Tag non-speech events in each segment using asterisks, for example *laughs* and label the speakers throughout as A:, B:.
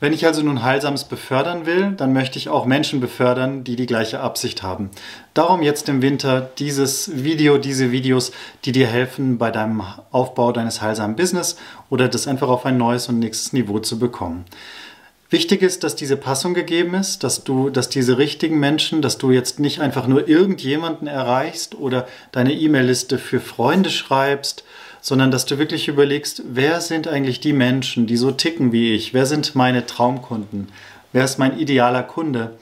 A: Wenn ich also nun Heilsames befördern will, dann möchte ich auch Menschen befördern, die die gleiche Absicht haben. Darum jetzt im Winter dieses Video, diese Videos, die dir helfen bei deinem Aufbau deines heilsamen Business oder das einfach auf ein neues und nächstes Niveau zu bekommen. Wichtig ist, dass diese Passung gegeben ist, dass du, dass diese richtigen Menschen, dass du jetzt nicht einfach nur irgendjemanden erreichst oder deine E-Mail-Liste für Freunde schreibst sondern dass du wirklich überlegst, wer sind eigentlich die Menschen, die so ticken wie ich? Wer sind meine Traumkunden? Wer ist mein idealer Kunde?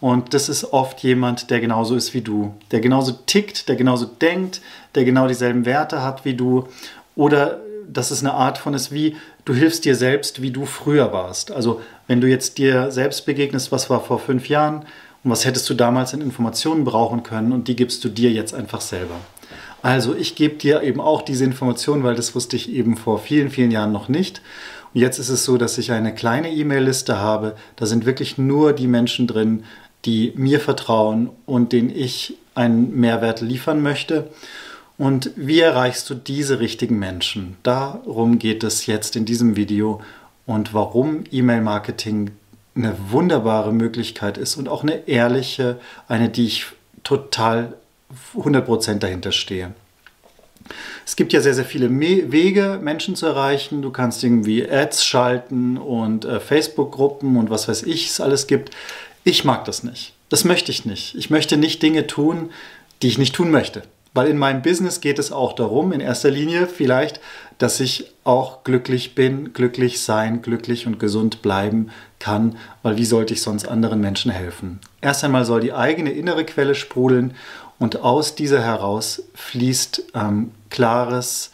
A: Und das ist oft jemand, der genauso ist wie du, der genauso tickt, der genauso denkt, der genau dieselben Werte hat wie du. Oder dass es eine Art von ist, wie du hilfst dir selbst, wie du früher warst. Also wenn du jetzt dir selbst begegnest, was war vor fünf Jahren und was hättest du damals an Informationen brauchen können und die gibst du dir jetzt einfach selber. Also ich gebe dir eben auch diese Information, weil das wusste ich eben vor vielen, vielen Jahren noch nicht. Und jetzt ist es so, dass ich eine kleine E-Mail-Liste habe. Da sind wirklich nur die Menschen drin, die mir vertrauen und denen ich einen Mehrwert liefern möchte. Und wie erreichst du diese richtigen Menschen? Darum geht es jetzt in diesem Video und warum E-Mail-Marketing eine wunderbare Möglichkeit ist und auch eine ehrliche, eine, die ich total 100% dahinter stehe. Es gibt ja sehr, sehr viele Me Wege, Menschen zu erreichen. Du kannst irgendwie Ads schalten und äh, Facebook-Gruppen und was weiß ich, es alles gibt. Ich mag das nicht. Das möchte ich nicht. Ich möchte nicht Dinge tun, die ich nicht tun möchte. Weil in meinem Business geht es auch darum, in erster Linie vielleicht, dass ich auch glücklich bin, glücklich sein, glücklich und gesund bleiben kann, weil wie sollte ich sonst anderen Menschen helfen? Erst einmal soll die eigene innere Quelle sprudeln und aus dieser heraus fließt ähm, klares,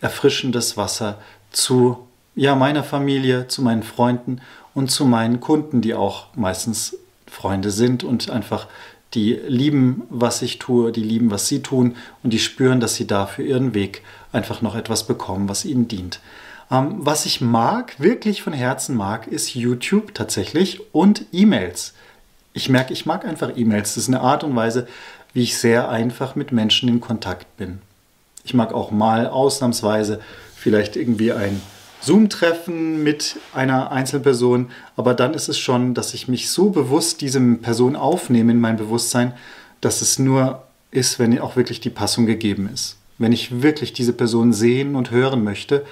A: erfrischendes Wasser zu ja, meiner Familie, zu meinen Freunden und zu meinen Kunden, die auch meistens Freunde sind und einfach die lieben, was ich tue, die lieben, was sie tun und die spüren, dass sie da für ihren Weg einfach noch etwas bekommen, was ihnen dient. Ähm, was ich mag, wirklich von Herzen mag, ist YouTube tatsächlich und E-Mails ich merke, ich mag einfach E-Mails. Das ist eine Art und Weise, wie ich sehr einfach mit Menschen in Kontakt bin. Ich mag auch mal ausnahmsweise vielleicht irgendwie ein Zoom-Treffen mit einer Einzelperson, aber dann ist es schon, dass ich mich so bewusst diese Person aufnehme in mein Bewusstsein, dass es nur ist, wenn auch wirklich die Passung gegeben ist. Wenn ich wirklich diese Person sehen und hören möchte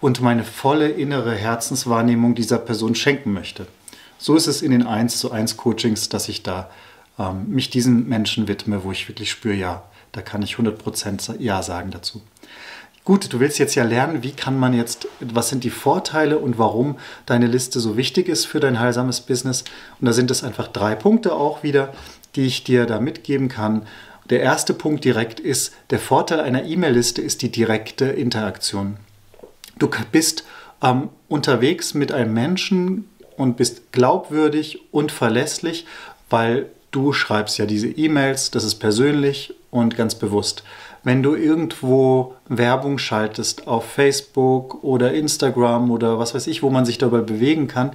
A: und meine volle innere Herzenswahrnehmung dieser Person schenken möchte. So ist es in den 1 zu 1 Coachings, dass ich da ähm, mich diesen Menschen widme, wo ich wirklich spüre, ja, da kann ich 100% Ja sagen dazu. Gut, du willst jetzt ja lernen, wie kann man jetzt, was sind die Vorteile und warum deine Liste so wichtig ist für dein heilsames Business. Und da sind es einfach drei Punkte auch wieder, die ich dir da mitgeben kann. Der erste Punkt direkt ist, der Vorteil einer E-Mail-Liste ist die direkte Interaktion. Du bist ähm, unterwegs mit einem Menschen, und bist glaubwürdig und verlässlich, weil du schreibst ja diese E-Mails, das ist persönlich und ganz bewusst. Wenn du irgendwo Werbung schaltest auf Facebook oder Instagram oder was weiß ich, wo man sich dabei bewegen kann,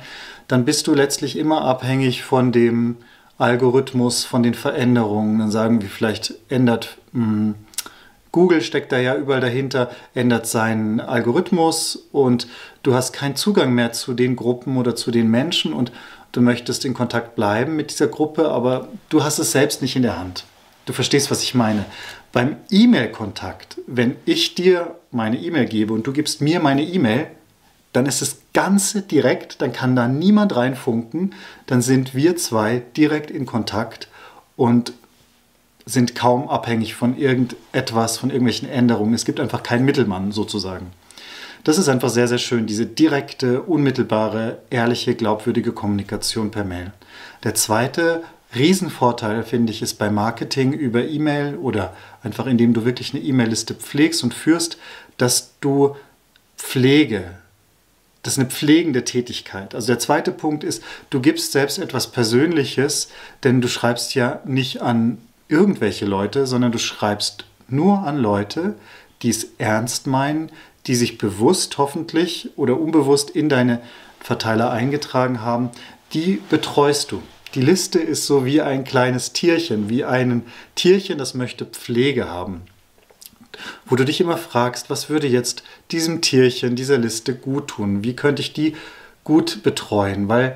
A: dann bist du letztlich immer abhängig von dem Algorithmus, von den Veränderungen. Dann sagen wir vielleicht ändert mh, hm, Google steckt da ja überall dahinter, ändert seinen Algorithmus und du hast keinen Zugang mehr zu den Gruppen oder zu den Menschen und du möchtest in Kontakt bleiben mit dieser Gruppe, aber du hast es selbst nicht in der Hand. Du verstehst, was ich meine. Beim E-Mail-Kontakt, wenn ich dir meine E-Mail gebe und du gibst mir meine E-Mail, dann ist das Ganze direkt, dann kann da niemand reinfunken, dann sind wir zwei direkt in Kontakt und sind kaum abhängig von irgendetwas, von irgendwelchen Änderungen. Es gibt einfach keinen Mittelmann sozusagen. Das ist einfach sehr, sehr schön, diese direkte, unmittelbare, ehrliche, glaubwürdige Kommunikation per Mail. Der zweite Riesenvorteil, finde ich, ist bei Marketing über E-Mail oder einfach indem du wirklich eine E-Mail-Liste pflegst und führst, dass du Pflege das ist eine pflegende Tätigkeit. Also der zweite Punkt ist, du gibst selbst etwas Persönliches, denn du schreibst ja nicht an irgendwelche Leute, sondern du schreibst nur an Leute, die es ernst meinen, die sich bewusst hoffentlich oder unbewusst in deine Verteiler eingetragen haben, die betreust du. Die Liste ist so wie ein kleines Tierchen, wie ein Tierchen, das möchte Pflege haben. Wo du dich immer fragst, was würde jetzt diesem Tierchen, dieser Liste gut tun? Wie könnte ich die gut betreuen? Weil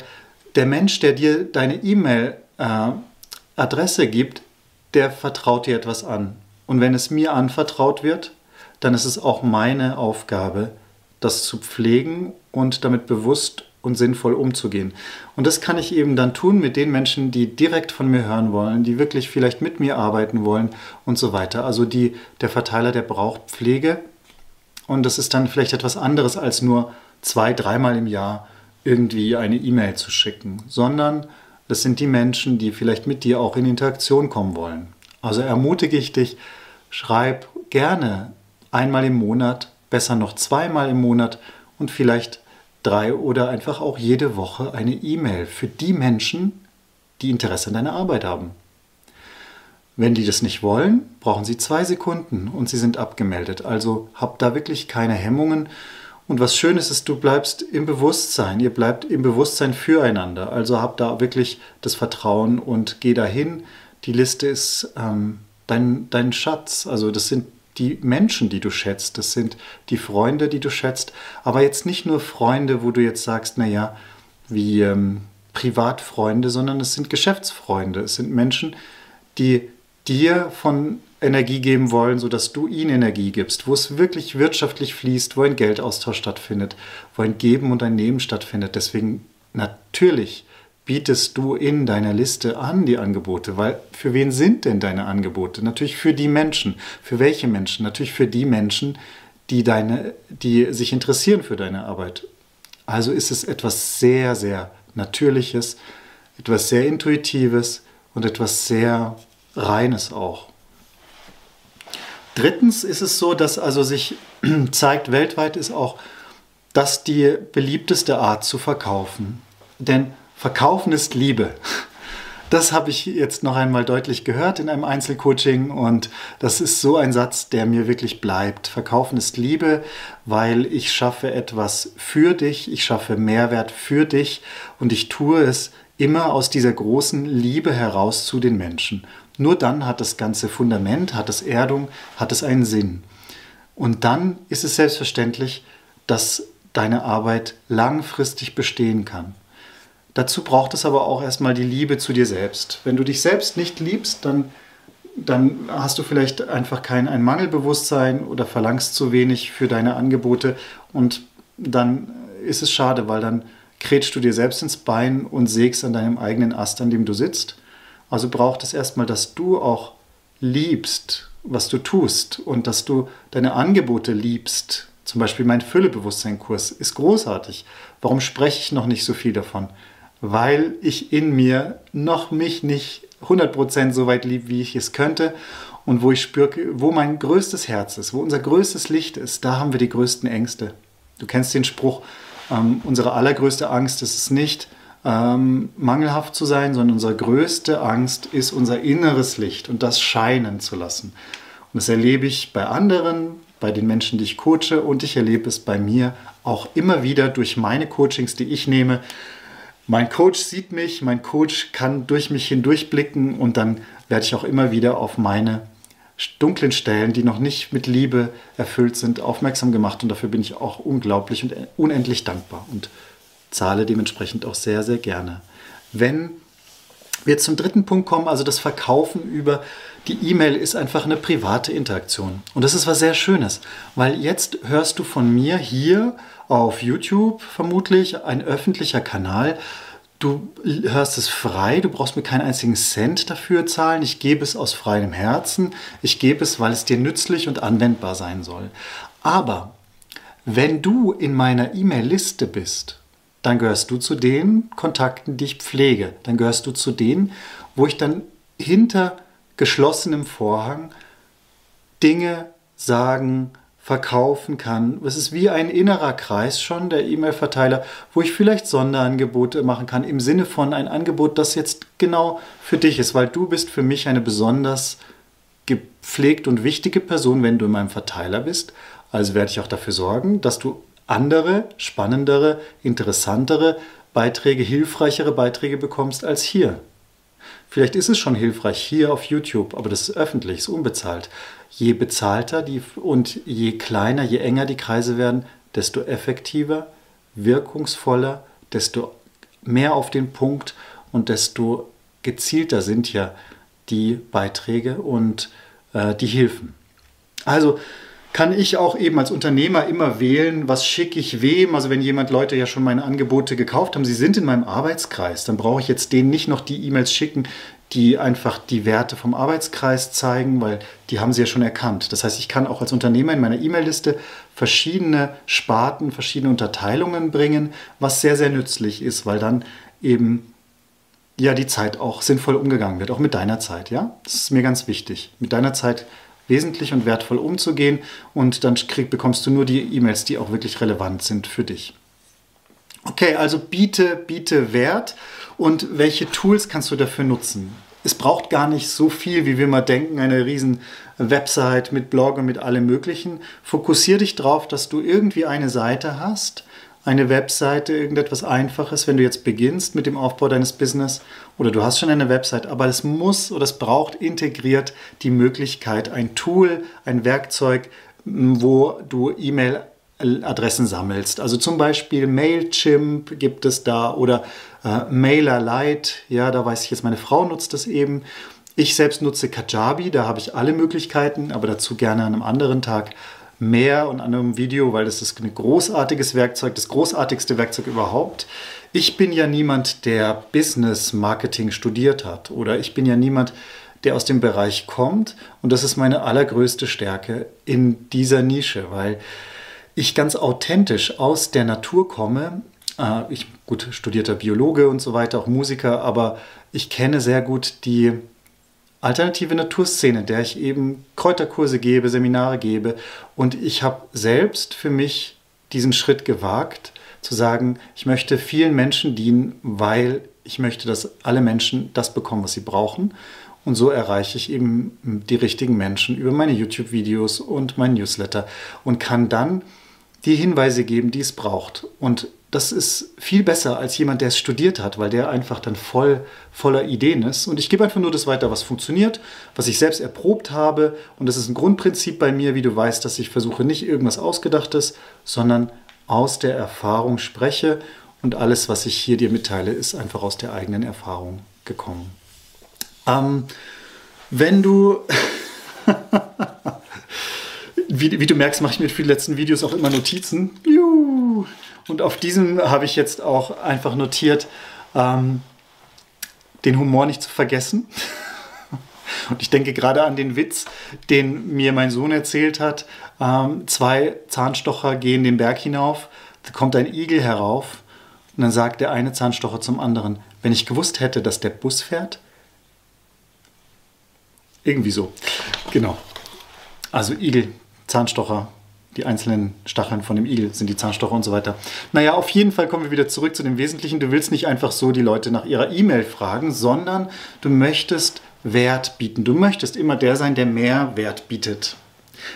A: der Mensch, der dir deine E-Mail-Adresse äh, gibt, der vertraut dir etwas an. Und wenn es mir anvertraut wird, dann ist es auch meine Aufgabe, das zu pflegen und damit bewusst und sinnvoll umzugehen. Und das kann ich eben dann tun mit den Menschen, die direkt von mir hören wollen, die wirklich vielleicht mit mir arbeiten wollen und so weiter. Also die, der Verteiler, der braucht Pflege und das ist dann vielleicht etwas anderes als nur zwei, dreimal im Jahr irgendwie eine E-Mail zu schicken, sondern das sind die Menschen, die vielleicht mit dir auch in Interaktion kommen wollen. Also ermutige ich dich, schreib gerne einmal im Monat, besser noch zweimal im Monat und vielleicht drei oder einfach auch jede Woche eine E-Mail für die Menschen, die Interesse an deiner Arbeit haben. Wenn die das nicht wollen, brauchen sie zwei Sekunden und sie sind abgemeldet. Also hab da wirklich keine Hemmungen. Und was schön ist, ist, du bleibst im Bewusstsein. Ihr bleibt im Bewusstsein füreinander. Also hab da wirklich das Vertrauen und geh dahin. Die Liste ist ähm, dein, dein Schatz. Also das sind die Menschen, die du schätzt, das sind die Freunde, die du schätzt, aber jetzt nicht nur Freunde, wo du jetzt sagst, naja, wie ähm, Privatfreunde, sondern es sind Geschäftsfreunde, es sind Menschen, die dir von Energie geben wollen, sodass du ihnen Energie gibst, wo es wirklich wirtschaftlich fließt, wo ein Geldaustausch stattfindet, wo ein Geben und ein Nehmen stattfindet. Deswegen natürlich bietest du in deiner Liste an, die Angebote? Weil für wen sind denn deine Angebote? Natürlich für die Menschen. Für welche Menschen? Natürlich für die Menschen, die, deine, die sich interessieren für deine Arbeit. Also ist es etwas sehr, sehr Natürliches, etwas sehr Intuitives und etwas sehr Reines auch. Drittens ist es so, dass also sich *clears throat* zeigt, weltweit ist auch das die beliebteste Art zu verkaufen. Denn Verkaufen ist Liebe. Das habe ich jetzt noch einmal deutlich gehört in einem Einzelcoaching und das ist so ein Satz, der mir wirklich bleibt. Verkaufen ist Liebe, weil ich schaffe etwas für dich, ich schaffe Mehrwert für dich und ich tue es immer aus dieser großen Liebe heraus zu den Menschen. Nur dann hat das ganze Fundament, hat es Erdung, hat es einen Sinn. Und dann ist es selbstverständlich, dass deine Arbeit langfristig bestehen kann. Dazu braucht es aber auch erstmal die Liebe zu dir selbst. Wenn du dich selbst nicht liebst, dann, dann hast du vielleicht einfach kein ein Mangelbewusstsein oder verlangst zu wenig für deine Angebote und dann ist es schade, weil dann kretschst du dir selbst ins Bein und sägst an deinem eigenen Ast, an dem du sitzt. Also braucht es erstmal, dass du auch liebst, was du tust und dass du deine Angebote liebst. Zum Beispiel mein Füllebewusstseinkurs ist großartig. Warum spreche ich noch nicht so viel davon? Weil ich in mir noch mich nicht 100% so weit liebe, wie ich es könnte. Und wo ich spüre, wo mein größtes Herz ist, wo unser größtes Licht ist, da haben wir die größten Ängste. Du kennst den Spruch, ähm, unsere allergrößte Angst ist es nicht, ähm, mangelhaft zu sein, sondern unsere größte Angst ist unser inneres Licht und das scheinen zu lassen. Und das erlebe ich bei anderen, bei den Menschen, die ich coache und ich erlebe es bei mir auch immer wieder durch meine Coachings, die ich nehme, mein Coach sieht mich, mein Coach kann durch mich hindurchblicken und dann werde ich auch immer wieder auf meine dunklen Stellen, die noch nicht mit Liebe erfüllt sind, aufmerksam gemacht und dafür bin ich auch unglaublich und unendlich dankbar und zahle dementsprechend auch sehr, sehr gerne. Wenn wir zum dritten Punkt kommen, also das Verkaufen über die E-Mail ist einfach eine private Interaktion. Und das ist was sehr Schönes, weil jetzt hörst du von mir hier auf YouTube vermutlich, ein öffentlicher Kanal. Du hörst es frei, du brauchst mir keinen einzigen Cent dafür zahlen. Ich gebe es aus freiem Herzen. Ich gebe es, weil es dir nützlich und anwendbar sein soll. Aber wenn du in meiner E-Mail-Liste bist, dann gehörst du zu den Kontakten, die ich pflege. Dann gehörst du zu denen, wo ich dann hinter geschlossenem Vorhang Dinge sagen, verkaufen kann. Es ist wie ein innerer Kreis schon, der E-Mail-Verteiler, wo ich vielleicht Sonderangebote machen kann, im Sinne von ein Angebot, das jetzt genau für dich ist, weil du bist für mich eine besonders gepflegt und wichtige Person, wenn du in meinem Verteiler bist. Also werde ich auch dafür sorgen, dass du andere, spannendere, interessantere Beiträge, hilfreichere Beiträge bekommst als hier. Vielleicht ist es schon hilfreich hier auf YouTube, aber das ist öffentlich, ist unbezahlt. Je bezahlter die und je kleiner, je enger die Kreise werden, desto effektiver, wirkungsvoller, desto mehr auf den Punkt und desto gezielter sind ja die Beiträge und äh, die Hilfen. Also kann ich auch eben als Unternehmer immer wählen, was schicke ich wem. Also wenn jemand Leute ja schon meine Angebote gekauft haben, sie sind in meinem Arbeitskreis, dann brauche ich jetzt denen nicht noch die E-Mails schicken, die einfach die Werte vom Arbeitskreis zeigen, weil die haben sie ja schon erkannt. Das heißt, ich kann auch als Unternehmer in meiner E-Mail-Liste verschiedene Sparten, verschiedene Unterteilungen bringen, was sehr, sehr nützlich ist, weil dann eben ja die Zeit auch sinnvoll umgegangen wird, auch mit deiner Zeit, ja? Das ist mir ganz wichtig. Mit deiner Zeit wesentlich und wertvoll umzugehen und dann krieg, bekommst du nur die E-Mails, die auch wirklich relevant sind für dich. Okay, also biete, biete Wert und welche Tools kannst du dafür nutzen? Es braucht gar nicht so viel, wie wir mal denken, eine riesen Website mit Blog und mit allem Möglichen. Fokussiere dich darauf, dass du irgendwie eine Seite hast, eine Webseite, irgendetwas Einfaches, wenn du jetzt beginnst mit dem Aufbau deines Business oder du hast schon eine Website, aber es muss oder es braucht integriert die Möglichkeit, ein Tool, ein Werkzeug, wo du E-Mail Adressen sammelst. Also zum Beispiel Mailchimp gibt es da oder äh, MailerLite. Ja, da weiß ich jetzt, meine Frau nutzt das eben. Ich selbst nutze Kajabi, da habe ich alle Möglichkeiten, aber dazu gerne an einem anderen Tag mehr und an einem Video, weil das ist ein großartiges Werkzeug, das großartigste Werkzeug überhaupt. Ich bin ja niemand, der Business Marketing studiert hat oder ich bin ja niemand, der aus dem Bereich kommt und das ist meine allergrößte Stärke in dieser Nische, weil ich ganz authentisch aus der Natur komme. Äh, ich gut studierter Biologe und so weiter, auch Musiker, aber ich kenne sehr gut die alternative Naturszene, der ich eben Kräuterkurse gebe, Seminare gebe. Und ich habe selbst für mich diesen Schritt gewagt, zu sagen, ich möchte vielen Menschen dienen, weil ich möchte, dass alle Menschen das bekommen, was sie brauchen. Und so erreiche ich eben die richtigen Menschen über meine YouTube-Videos und mein Newsletter und kann dann die Hinweise geben, die es braucht. Und das ist viel besser als jemand, der es studiert hat, weil der einfach dann voll voller Ideen ist. Und ich gebe einfach nur das weiter, was funktioniert, was ich selbst erprobt habe. Und das ist ein Grundprinzip bei mir, wie du weißt, dass ich versuche nicht irgendwas Ausgedachtes, sondern aus der Erfahrung spreche. Und alles, was ich hier dir mitteile, ist einfach aus der eigenen Erfahrung gekommen. Ähm, wenn du *laughs* wie, wie, du merkst, mache ich mir für die letzten Videos auch immer Notizen. Juhu. Und auf diesem habe ich jetzt auch einfach notiert, ähm, den Humor nicht zu vergessen. *laughs* Und ich denke gerade an den Witz, den mir mein Sohn erzählt hat. Ähm, zwei Zahnstocher gehen den Berg hinauf, da kommt ein Igel herauf und dann sagt der eine Zahnstocher zum anderen, wenn ich gewusst hätte, dass der Bus fährt. Irgendwie so. Genau. Also Igel, Zahnstocher, die einzelnen Stacheln von dem Igel sind die Zahnstocher und so weiter. Naja, auf jeden Fall kommen wir wieder zurück zu dem Wesentlichen. Du willst nicht einfach so die Leute nach ihrer E-Mail fragen, sondern du möchtest Wert bieten. Du möchtest immer der sein, der mehr Wert bietet.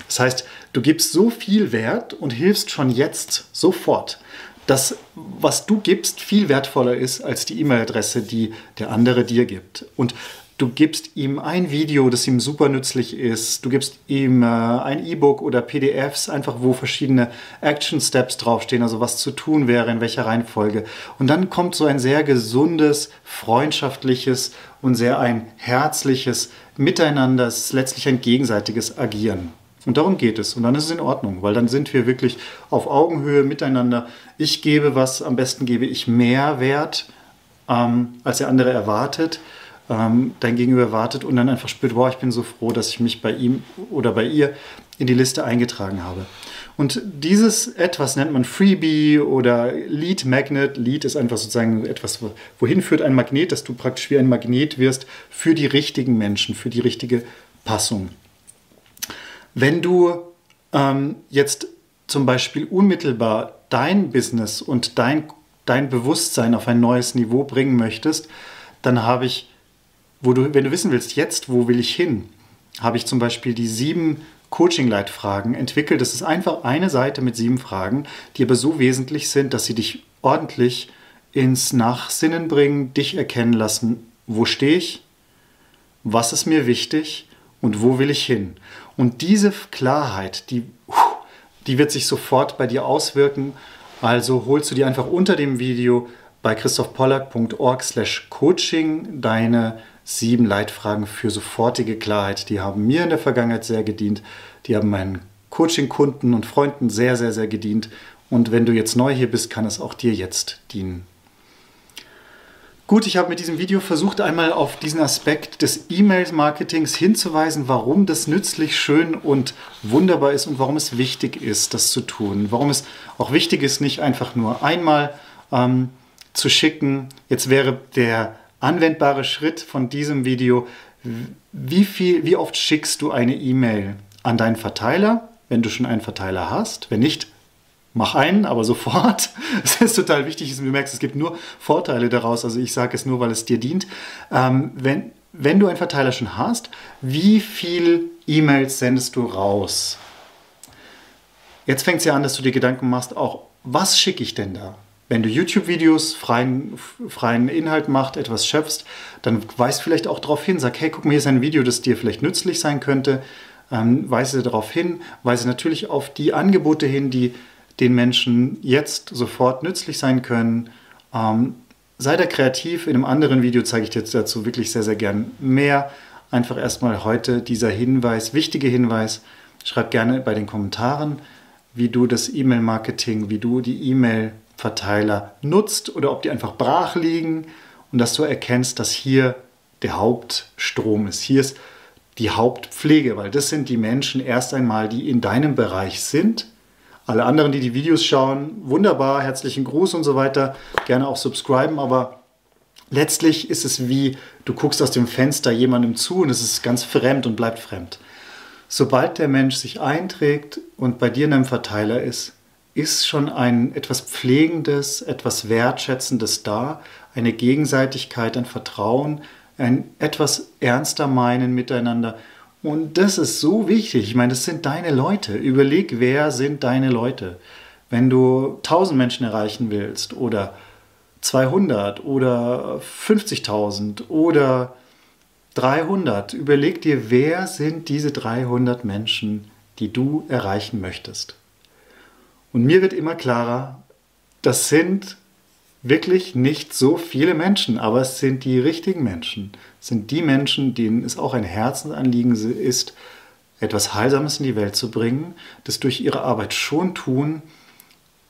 A: Das heißt, du gibst so viel Wert und hilfst schon jetzt sofort, dass was du gibst viel wertvoller ist als die E-Mail-Adresse, die der andere dir gibt. Und Du gibst ihm ein Video, das ihm super nützlich ist. Du gibst ihm äh, ein E-Book oder PDFs, einfach wo verschiedene Action Steps draufstehen, also was zu tun wäre, in welcher Reihenfolge. Und dann kommt so ein sehr gesundes, freundschaftliches und sehr ein herzliches Miteinander, es ist letztlich ein gegenseitiges Agieren. Und darum geht es. Und dann ist es in Ordnung, weil dann sind wir wirklich auf Augenhöhe miteinander. Ich gebe was, am besten gebe ich mehr Wert, ähm, als der andere erwartet ähm, dein Gegenüber wartet und dann einfach spürt, wow, ich bin so froh, dass ich mich bei ihm oder bei ihr in die Liste eingetragen habe. Und dieses etwas nennt man Freebie oder Lead Magnet. Lead ist einfach sozusagen etwas, wohin führt ein Magnet, dass du praktisch wie ein Magnet wirst für die richtigen Menschen, für die richtige Passung. Wenn du ähm, jetzt zum Beispiel unmittelbar dein Business und dein, dein Bewusstsein auf ein neues Niveau bringen möchtest, dann habe ich, wo du, wenn du wissen willst, jetzt, wo will ich hin, habe ich zum Beispiel die sieben Coaching-Leitfragen entwickelt. Das ist einfach eine Seite mit sieben Fragen, die aber so wesentlich sind, dass sie dich ordentlich ins Nachsinnen bringen, dich erkennen lassen, wo stehe ich, was ist mir wichtig und wo will ich hin. Und diese Klarheit, die, die wird sich sofort bei dir auswirken. Also holst du dir einfach unter dem Video bei christophpollack.org slash coaching deine sieben Leitfragen für sofortige Klarheit. Die haben mir in der Vergangenheit sehr gedient. Die haben meinen Coaching-Kunden und Freunden sehr, sehr, sehr gedient. Und wenn du jetzt neu hier bist, kann es auch dir jetzt dienen. Gut, ich habe mit diesem Video versucht, einmal auf diesen Aspekt des E-Mail-Marketings hinzuweisen, warum das nützlich, schön und wunderbar ist und warum es wichtig ist, das zu tun. Warum es auch wichtig ist, nicht einfach nur einmal ähm, zu schicken. Jetzt wäre der anwendbare Schritt von diesem Video, wie, viel, wie oft schickst du eine E-Mail an deinen Verteiler, wenn du schon einen Verteiler hast? Wenn nicht, mach einen, aber sofort. *laughs* Es ist total wichtig, du merkst, es gibt nur Vorteile daraus. Also ich sage es nur, weil es dir dient. Ähm, wenn, wenn du einen Verteiler schon hast, wie viel E-Mails sendest du raus? Jetzt fängt es ja an, dass du dir Gedanken machst, auch was schicke ich denn da? Wenn du YouTube-Videos, freien, freien Inhalt machst, etwas schöpfst, dann weist vielleicht auch darauf hin, sag, hey, guck mal, hier ist ein Video, das dir vielleicht nützlich sein könnte. Ähm, weise darauf hin, weise natürlich auf die Angebote hin, die den Menschen jetzt sofort nützlich sein können. Ähm, sei da kreativ. In einem anderen Video zeige ich dir dazu wirklich sehr, sehr gern mehr. Einfach erstmal heute dieser Hinweis, wichtige Hinweis. Schreib gerne bei den Kommentaren, wie du das E-Mail-Marketing, wie du die E-Mail-Verteiler nutzt oder ob die einfach brach liegen und dass du erkennst, dass hier der Hauptstrom ist. Hier ist die Hauptpflege, weil das sind die Menschen erst einmal, die in deinem Bereich sind alle anderen, die die Videos schauen, wunderbar, herzlichen Gruß und so weiter. Gerne auch subscriben, aber letztlich ist es wie, du guckst aus dem Fenster jemandem zu und es ist ganz fremd und bleibt fremd. Sobald der Mensch sich einträgt und bei dir in einem Verteiler ist, ist schon ein etwas Pflegendes, etwas Wertschätzendes da, eine Gegenseitigkeit, ein Vertrauen, ein etwas ernster meinen miteinander und das ist so wichtig. Ich meine, das sind deine Leute. Überleg, wer sind deine Leute? Wenn du 1000 Menschen erreichen willst oder 200 oder 50.000 oder 300, überleg dir, wer sind diese 300 Menschen, die du erreichen möchtest. Und mir wird immer klarer, das sind wirklich nicht so viele Menschen, aber es sind die richtigen Menschen. Es sind die Menschen, denen es auch ein Herzensanliegen ist, etwas Heilsames in die Welt zu bringen, das durch ihre Arbeit schon tun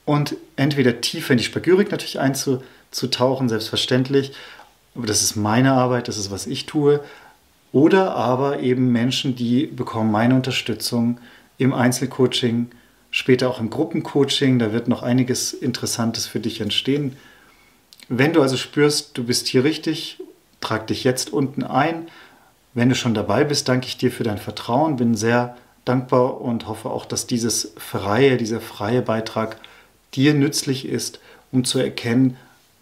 A: und entweder tiefer in die Spagyrik natürlich einzutauchen, selbstverständlich, aber das ist meine Arbeit, das ist, was ich tue, oder aber eben Menschen, die bekommen meine Unterstützung im Einzelcoaching, später auch im Gruppencoaching, da wird noch einiges Interessantes für dich entstehen. Wenn du also spürst, du bist hier richtig, trag dich jetzt unten ein. Wenn du schon dabei bist, danke ich dir für dein Vertrauen, bin sehr dankbar und hoffe auch, dass dieses freie, dieser freie Beitrag dir nützlich ist, um zu erkennen,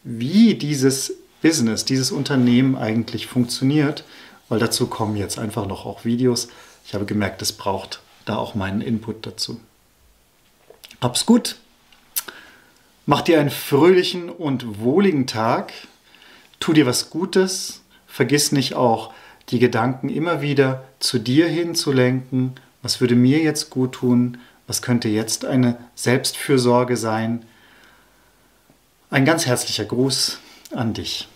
A: wie dieses Business, dieses Unternehmen eigentlich funktioniert, weil dazu kommen jetzt einfach noch auch Videos. Ich habe gemerkt, es braucht da auch meinen Input dazu. Hab's gut. Mach dir einen fröhlichen und wohligen Tag. Tu dir was Gutes. Vergiss nicht auch, die Gedanken immer wieder zu dir hinzulenken. Was würde mir jetzt gut tun? Was könnte jetzt eine Selbstfürsorge sein? Ein ganz herzlicher Gruß an dich.